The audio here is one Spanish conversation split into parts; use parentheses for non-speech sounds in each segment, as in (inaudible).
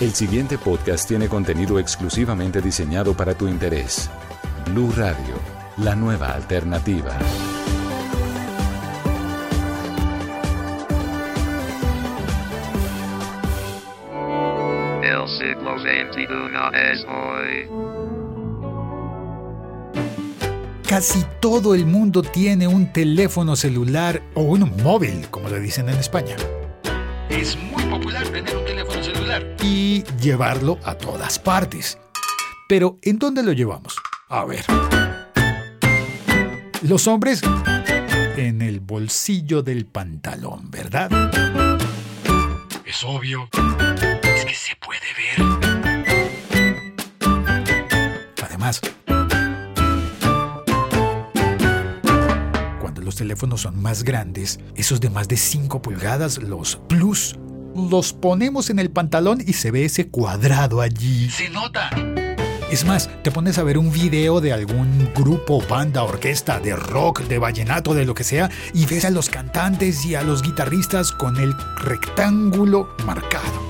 El siguiente podcast tiene contenido exclusivamente diseñado para tu interés. Blue Radio, la nueva alternativa. El siglo XXI es hoy. Casi todo el mundo tiene un teléfono celular o un móvil, como le dicen en España. Es muy popular tener un teléfono celular. Y llevarlo a todas partes. Pero, ¿en dónde lo llevamos? A ver. Los hombres en el bolsillo del pantalón, ¿verdad? Es obvio. Es que se puede ver. Además, teléfonos son más grandes, esos de más de 5 pulgadas, los Plus, los ponemos en el pantalón y se ve ese cuadrado allí. Se nota. Es más, te pones a ver un video de algún grupo, banda, orquesta, de rock, de vallenato, de lo que sea, y ves a los cantantes y a los guitarristas con el rectángulo marcado.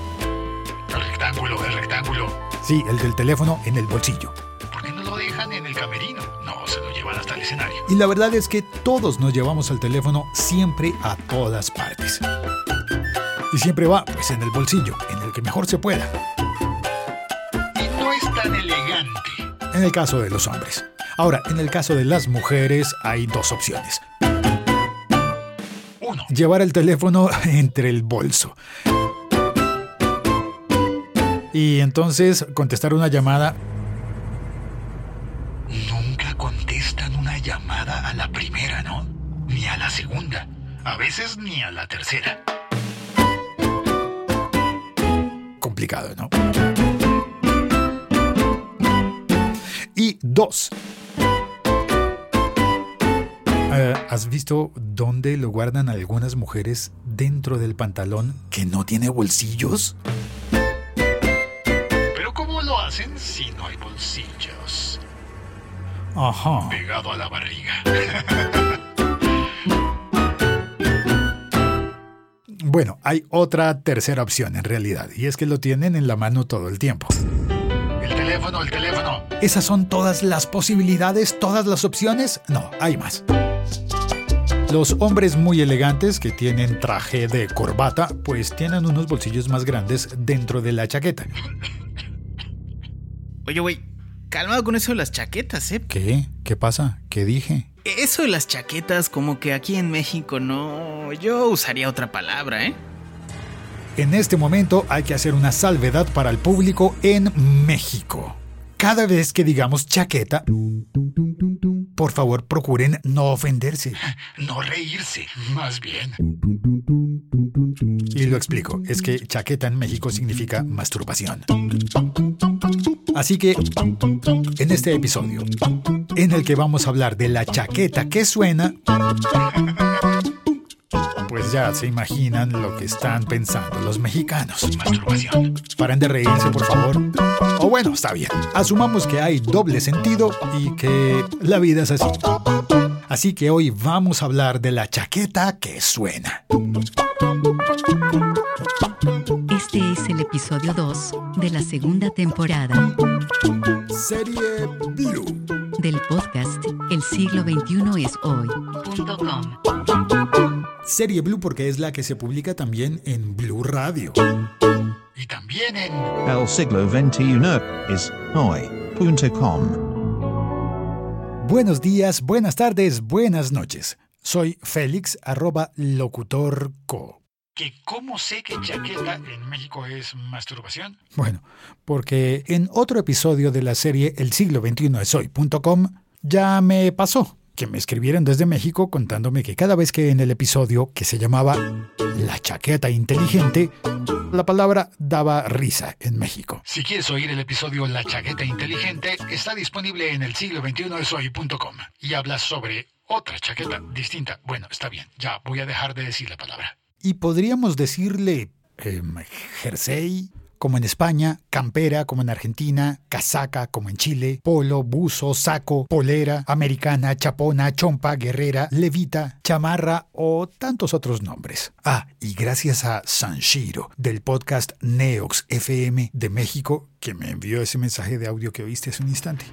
El rectángulo, el rectángulo. Sí, el del teléfono en el bolsillo. Dejan en el camerino? No, se lo llevan hasta el escenario. Y la verdad es que todos nos llevamos el teléfono siempre a todas partes. Y siempre va, pues, en el bolsillo, en el que mejor se pueda. Y no es tan elegante. En el caso de los hombres. Ahora, en el caso de las mujeres hay dos opciones. Uno. Llevar el teléfono (laughs) entre el bolso. Y entonces contestar una llamada. A veces ni a la tercera. Complicado, ¿no? Y dos. Eh, ¿Has visto dónde lo guardan algunas mujeres dentro del pantalón que no tiene bolsillos? Pero ¿cómo lo hacen si no hay bolsillos? Ajá. Pegado a la barriga. (laughs) Bueno, hay otra tercera opción en realidad, y es que lo tienen en la mano todo el tiempo. El teléfono, el teléfono. ¿Esas son todas las posibilidades, todas las opciones? No, hay más. Los hombres muy elegantes que tienen traje de corbata, pues tienen unos bolsillos más grandes dentro de la chaqueta. Oye, güey, calmado con eso de las chaquetas, ¿eh? ¿Qué? ¿Qué pasa? ¿Qué dije? Eso de las chaquetas, como que aquí en México no. Yo usaría otra palabra, ¿eh? En este momento hay que hacer una salvedad para el público en México. Cada vez que digamos chaqueta, por favor procuren no ofenderse. (laughs) No reírse, más bien. Y lo explico, es que chaqueta en México significa masturbación. Así que, en este episodio, en el que vamos a hablar de la chaqueta que suena, pues ya se imaginan lo que están pensando los mexicanos. Masturbación. Paren de reírse, por favor. O bueno, está bien. Asumamos que hay doble sentido y que la vida es así. Así que hoy vamos a hablar de la chaqueta que suena. Este es el episodio 2 de la segunda temporada Serie Blue. del podcast El siglo XXI es hoy.com. Serie Blue porque es la que se publica también en Blue Radio. Y también en... El siglo XXI es hoy.com. Buenos días, buenas tardes, buenas noches. Soy Félix, arroba locutorco. Que ¿Cómo sé que chaqueta en México es masturbación? Bueno, porque en otro episodio de la serie El siglo XXI es hoy.com ya me pasó que me escribieron desde México contándome que cada vez que en el episodio que se llamaba La chaqueta inteligente, la palabra daba risa en México. Si quieres oír el episodio La chaqueta inteligente, está disponible en el siglo XXI es hoy.com y habla sobre otra chaqueta distinta. Bueno, está bien, ya voy a dejar de decir la palabra. Y podríamos decirle em, jersey como en España, campera como en Argentina, casaca como en Chile, polo, buzo, saco, polera, americana, chapona, chompa, guerrera, levita, chamarra o tantos otros nombres. Ah, y gracias a Sanshiro del podcast Neox FM de México que me envió ese mensaje de audio que oíste hace un instante.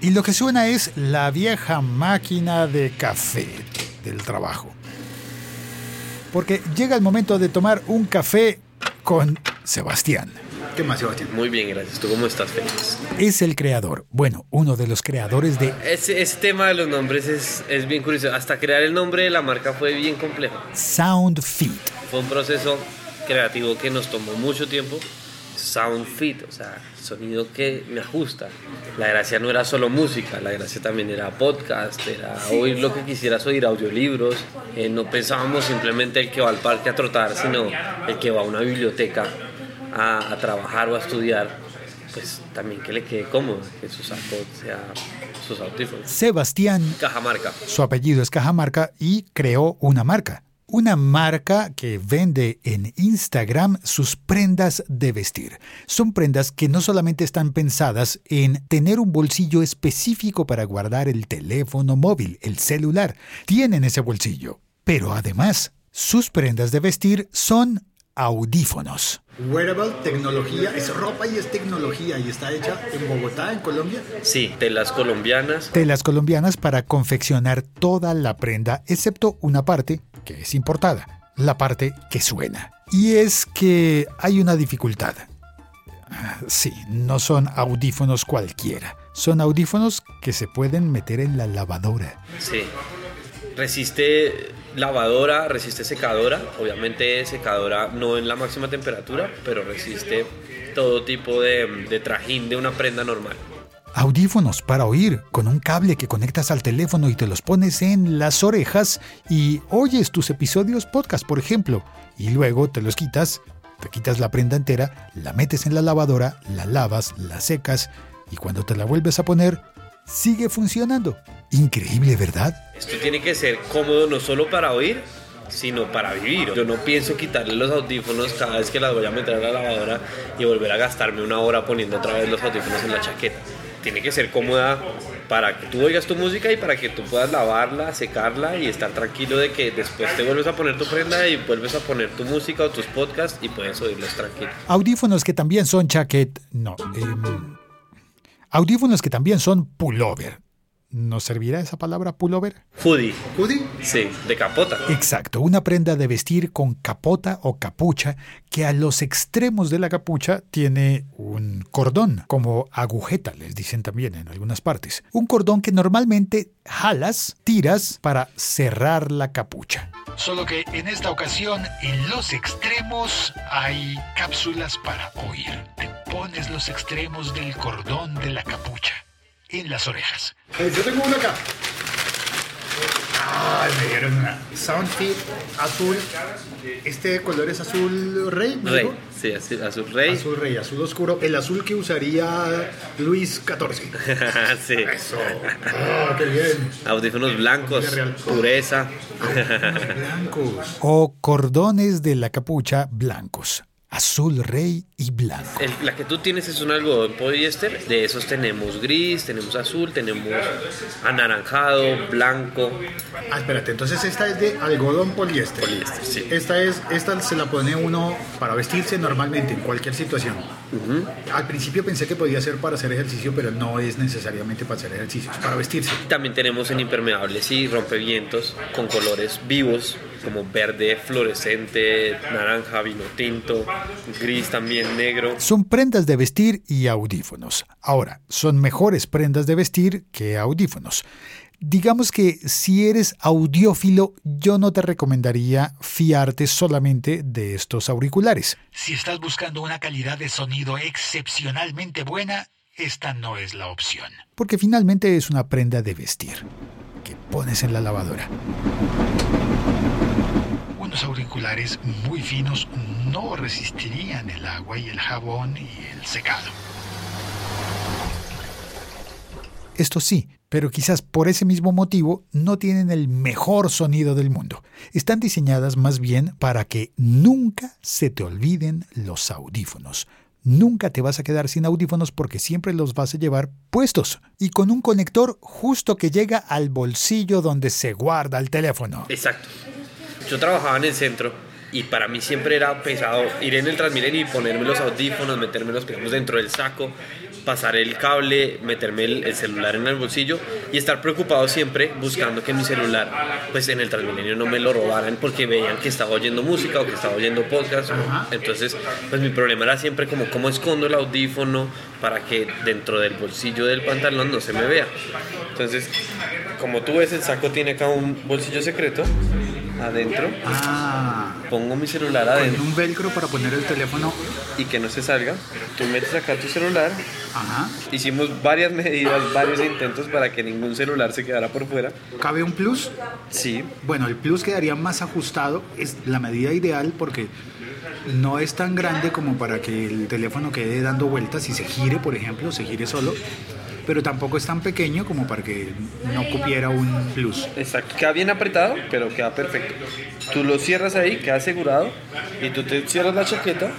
Y lo que suena es la vieja máquina de café del trabajo. Porque llega el momento de tomar un café con Sebastián. ¿Qué más, Sebastián? Muy bien, gracias. ¿Tú cómo estás, Félix? Es el creador, bueno, uno de los creadores de Ese, ese tema de los nombres es, es bien curioso. Hasta crear el nombre de la marca fue bien complejo. Sound Fit. Fue un proceso creativo que nos tomó mucho tiempo. Sound fit, o sea, sonido que me ajusta. La gracia no era solo música, la gracia también era podcast, era oír lo que quisieras oír, audiolibros. Eh, no pensábamos simplemente el que va al parque a trotar, sino el que va a una biblioteca a, a trabajar o a estudiar. Pues también que le quede cómodo, que sus sea sus audífonos. Sebastián, Cajamarca. su apellido es Cajamarca y creó una marca. Una marca que vende en Instagram sus prendas de vestir. Son prendas que no solamente están pensadas en tener un bolsillo específico para guardar el teléfono móvil, el celular. Tienen ese bolsillo. Pero además, sus prendas de vestir son audífonos. Wearable, tecnología, es ropa y es tecnología y está hecha en Bogotá, en Colombia. Sí, telas colombianas. Telas colombianas para confeccionar toda la prenda, excepto una parte que es importada, la parte que suena. Y es que hay una dificultad. Ah, Sí, no son audífonos cualquiera. Son audífonos que se pueden meter en la lavadora. Sí. Resiste lavadora, resiste secadora. Obviamente secadora no en la máxima temperatura, pero resiste todo tipo de, de trajín de una prenda normal. Audífonos para oír con un cable que conectas al teléfono y te los pones en las orejas y oyes tus episodios podcast, por ejemplo, y luego te los quitas, te quitas la prenda entera, la metes en la lavadora, la lavas, la secas y cuando te la vuelves a poner, sigue funcionando. Increíble, ¿verdad? Esto tiene que ser cómodo no solo para oír, sino para vivir. Yo no pienso quitarle los audífonos cada vez que las voy a meter a la lavadora y volver a gastarme una hora poniendo otra vez los audífonos en la chaqueta. Tiene que ser cómoda para que tú oigas tu música y para que tú puedas lavarla, secarla y estar tranquilo de que después te vuelves a poner tu prenda y vuelves a poner tu música o tus podcasts y puedes oírlos tranquilo. Audífonos que también son chaquet... No. em, audífonos que también son pullover. ¿Nos servirá esa palabra pullover? Hoodie, ¿Hoodie? sí, de capota. Exacto, una prenda de vestir con capota o capucha que a los extremos de la capucha tiene un cordón, como agujeta, les dicen también en algunas partes. Un cordón que normalmente jalas, tiras para cerrar la capucha. Solo que en esta ocasión, en los extremos hay cápsulas para oír. Te pones los extremos del cordón de la capucha en las orejas. Eh, yo tengo una acá. Ay, me dieron una. Soundfit azul. Este color es azul rey. ¿me Rey, dijo? sí, azul rey. Azul rey, azul oscuro. El azul que usaría Luis XIV. (laughs) sí. Eso. Ah, qué bien. Audífonos blancos, pureza. Blancos. O cordones de la capucha blancos, azul rey y blanco. El- la que tú tienes es un algodón poliéster. De esos tenemos gris, tenemos azul, tenemos anaranjado, blanco. Ah, espérate, entonces esta es de algodón poliéster. Poliéster, sí. Esta es, esta se la pone uno para vestirse normalmente en cualquier situación. Al principio pensé que podía ser para hacer ejercicio, pero no es necesariamente para hacer ejercicio, es para vestirse. También tenemos en impermeables y rompevientos con colores vivos como verde, fluorescente, naranja, vino tinto, gris también, negro. Son prendas de vestir y audífonos. Ahora, son mejores prendas de vestir que audífonos. Digamos que si eres audiófilo, yo no te recomendaría fiarte solamente de estos auriculares. Si estás buscando una calidad de sonido excepcionalmente buena, esta no es la opción. porque finalmente es una prenda de vestir que pones en la lavadora. Unos auriculares muy finos no resistirían el agua y el jabón y el secado. Esto sí, pero quizás por ese mismo motivo no tienen el mejor sonido del mundo. Están diseñadas más bien para que nunca se te olviden los audífonos. Nunca te vas a quedar sin audífonos porque siempre los vas a llevar puestos y con un conector justo que llega al bolsillo donde se guarda el teléfono. Exacto. Yo trabajaba en el centro y para mí siempre era pesado ir en el Transmilenio y ponerme los audífonos, meterme los digamos, dentro del saco, pasar el cable, meterme el, el celular en el bolsillo y estar preocupado siempre buscando que mi celular, pues en el Transmilenio no me lo robaran porque veían que estaba oyendo música o que estaba oyendo podcast. Entonces, pues mi problema era siempre como cómo escondo el audífono para que dentro del bolsillo del pantalón no se me vea. Entonces, como tú ves, el saco tiene acá un bolsillo secreto adentro. Ah, Pongo mi celular con adentro un velcro para poner el teléfono. y que no se salga. Tú metes acá tu celular. Ajá. Hicimos varias medidas, varios intentos para que ningún celular se quedara por fuera. ¿Cabe un plus? Sí, Bueno, el plus quedaría más ajustado. Es la medida ideal porque no es tan grande como para que el teléfono quede dando vueltas y se gire, por ejemplo, se gire solo. Pero tampoco es tan pequeño como para que no cupiera un plus. exacto. Queda bien apretado, pero queda perfecto. Tú lo cierras ahí, queda asegurado. Y tú te cierras la chaqueta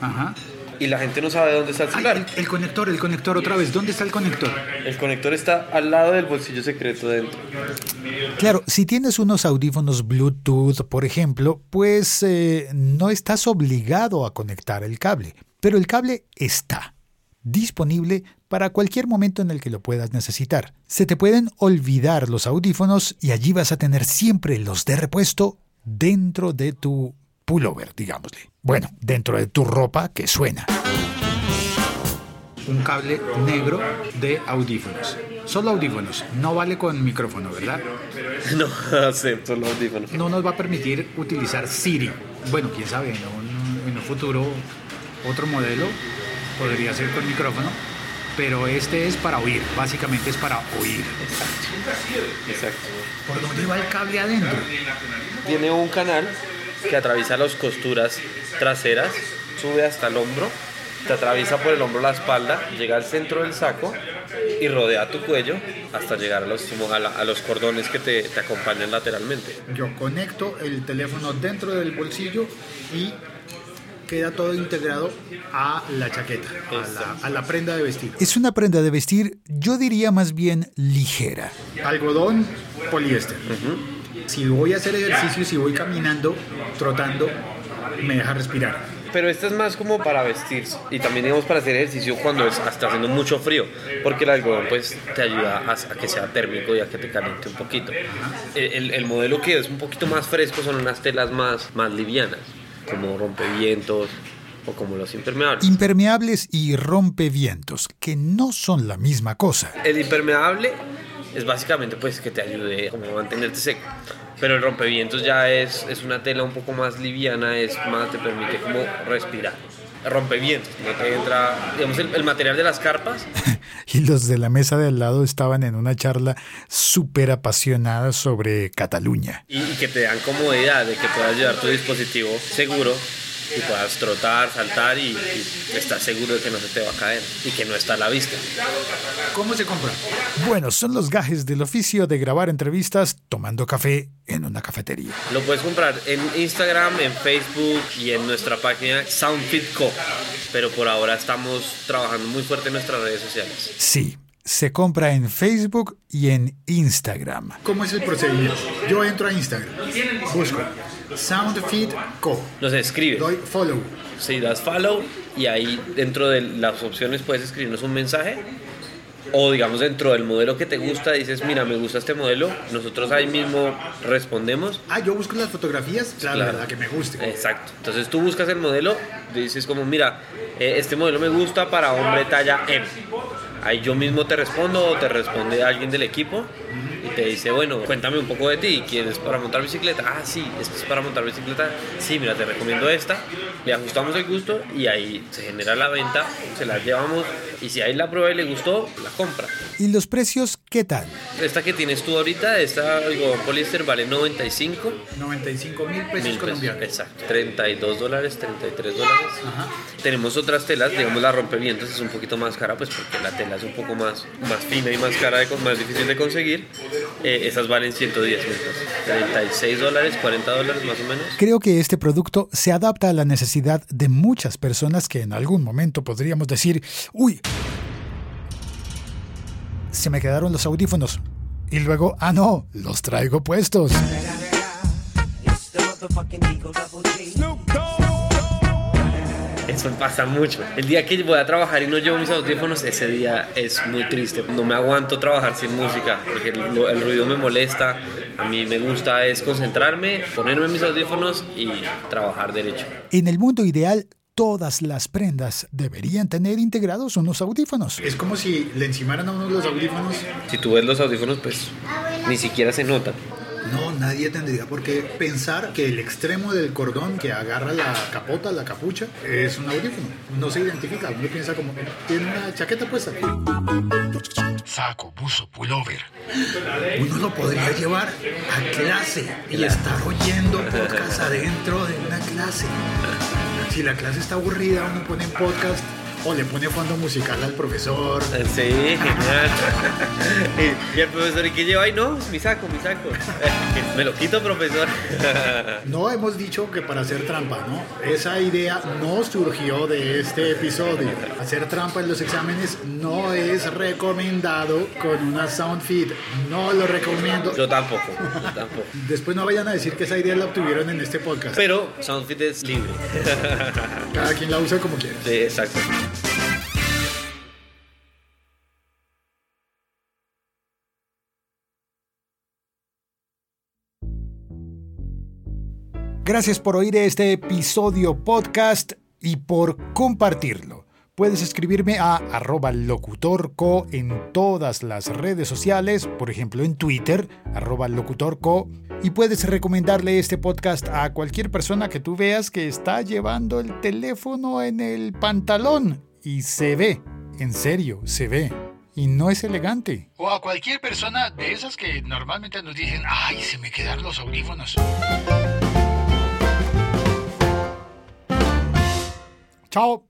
Ajá. y la gente no sabe dónde está el Ay, celular. el, el conector, el conector otra vez. ¿Dónde está el conector? El conector está al lado del bolsillo secreto dentro. Claro, si tienes unos audífonos Bluetooth, por ejemplo, pues eh, no estás obligado a conectar el cable, pero el cable está disponible para cualquier momento en el que lo puedas necesitar. Se te pueden olvidar los audífonos y allí vas a tener siempre los de repuesto dentro de tu pullover, digámosle. Bueno, dentro de tu ropa que suena. Un cable negro de audífonos. Solo audífonos. No vale con micrófono, ¿verdad? (laughs) No acepto los audífonos. No nos va a permitir utilizar Siri. Bueno, quién sabe, en un, en un futuro otro modelo podría ser con micrófono, pero este es para oír, básicamente es para oír. Exacto. ¿Por dónde va el cable adentro? Tiene un canal que atraviesa las costuras traseras, sube hasta el hombro, te atraviesa por el hombro la espalda, llega al centro del saco y rodea tu cuello hasta llegar a los, a la- a los cordones que te, te acompañan lateralmente. Yo conecto el teléfono dentro del bolsillo y queda todo integrado a la chaqueta, a la, a la prenda de vestir. Es una prenda de vestir, yo diría más bien ligera. Algodón, poliéster. Si voy a hacer ejercicio, si voy caminando, trotando, me deja respirar. Pero esta es más como para vestirse y también digamos para hacer ejercicio cuando es- está haciendo mucho frío, porque el algodón pues te ayuda a, a que sea térmico y a que te caliente un poquito. El, el- el modelo que es un poquito más fresco son unas telas más, más livianas, como rompevientos o como los impermeables. Impermeables y rompevientos, que no son la misma cosa. El impermeable es básicamente pues que te ayude como a mantenerte seco. Pero el rompevientos ya es, es una tela un poco más liviana, es más, te permite como respirar. Rompevientos, entra, digamos, el, el material de las carpas, (laughs) Y los de la mesa de al lado estaban en una charla súper apasionada sobre Cataluña. y, y que te dan comodidad de que puedas llevar tu dispositivo seguro y puedas trotar, saltar y, y estás seguro de que no se te va a caer y que no está a la vista. ¿Cómo se compra? Bueno, son los gajes del oficio de grabar entrevistas tomando café en una cafetería. Lo puedes comprar en Instagram, en Facebook y en nuestra página SoundFit Co. Pero por ahora estamos trabajando muy fuerte en nuestras redes sociales. Sí, se compra en Facebook y en Instagram. ¿Cómo es el procedimiento? Yo entro a Instagram, busco SoundFit Co. Nos escribes, Doy follow. si das follow y ahí dentro de las opciones puedes escribirnos un mensaje o digamos dentro del modelo que te gusta dices, mira, me gusta este modelo, nosotros ahí mismo respondemos Ah, yo busco las fotografías, claro, Claro. la que me guste. Exacto. Entonces tú buscas el modelo, dices como, mira, eh, este modelo me gusta para hombre talla M. Ahí yo mismo te respondo o te responde alguien del equipo te dice, bueno, cuéntame un poco de ti, ¿quieres para montar bicicleta? Ah, sí, esto es para montar bicicleta. Sí, mira, te recomiendo esta. Le ajustamos el gusto y ahí se genera la venta, se la llevamos y si ahí la prueba y le gustó, la compra. ¿Y los precios qué tal? Esta que tienes tú ahorita, esta algodón poliéster vale 95 95 mil pesos pesos. colombianos. Exacto, 32 dólares, 33 dólares. Ajá. Tenemos otras telas, digamos la rompevientos es un poquito más cara, pues porque la tela es un poco más, más fina y más cara, de, con- más difícil de conseguir. Eh, esas valen 110 mil pesos, 36 dólares, 40 dólares más o menos. Creo que este producto se adapta a la necesidad de muchas personas que en algún momento podríamos decir, uy, se me quedaron los audífonos. Y luego, ah, no, los traigo puestos. Eso pasa mucho. El día que voy a trabajar y no llevo mis audífonos, ese día es muy triste. No me aguanto trabajar sin música porque el, el ruido me molesta. A mí me gusta es concentrarme, ponerme mis audífonos y trabajar derecho. En el mundo ideal, todas las prendas deberían tener integrados unos audífonos. Es como si le encimaran a uno los audífonos. Si tú ves los audífonos, pues ni siquiera se notan. No, nadie tendría por qué pensar que el extremo del cordón que agarra la capota, la capucha, es un audífono. No se identifica. Uno piensa como que tiene una chaqueta puesta. Saco, buzo, pullover. Uno lo podría llevar a clase y estar oyendo podcast adentro de una clase. Si la clase está aburrida, uno pone podcast o le pone fondo musical al profesor. Sí, genial. y, (laughs) y el profesor, ¿y qué lleva ahí? No, mi saco, mi saco. (laughs) Me lo quito, profesor. No hemos dicho que para hacer trampa, ¿no? Esa idea no surgió de este episodio. Hacer trampa en los exámenes no es recomendado con una Soundfeed. No lo recomiendo. Yo tampoco, yo tampoco. Después no vayan a decir que esa idea la obtuvieron en este podcast. Pero Soundfit es libre. Cada quien la usa como quiere. Sí, exacto. Gracias por oír este episodio podcast y por compartirlo. Puedes escribirme a arroba locutorco en todas las redes sociales, por ejemplo en Twitter, arroba locutorco, y puedes recomendarle este podcast a cualquier persona que tú veas que está llevando el teléfono en el pantalón y se ve, en serio, se ve, y no es elegante. O a cualquier persona de esas que normalmente nos dicen, ay, se me quedaron los audífonos. Chao,